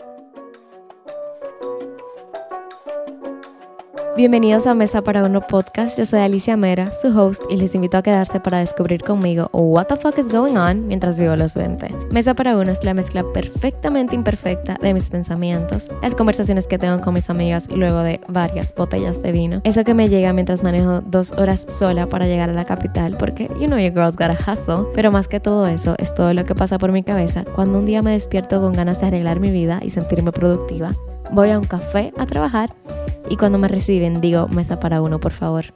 Thank you. Bienvenidos a Mesa para Uno Podcast. Yo soy Alicia Mera, su host, y les invito a quedarse para descubrir conmigo what the fuck is going on mientras vivo los 20. Mesa para Uno es la mezcla perfectamente imperfecta de mis pensamientos, las conversaciones que tengo con mis amigas y luego de varias botellas de vino. Eso que me llega mientras manejo dos horas sola para llegar a la capital, porque you know your girl's gotta hustle. Pero más que todo eso, es todo lo que pasa por mi cabeza cuando un día me despierto con ganas de arreglar mi vida y sentirme productiva. Voy a un café a trabajar y cuando me reciben digo mesa para uno, por favor.